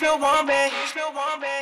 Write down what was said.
still want me? You still want me?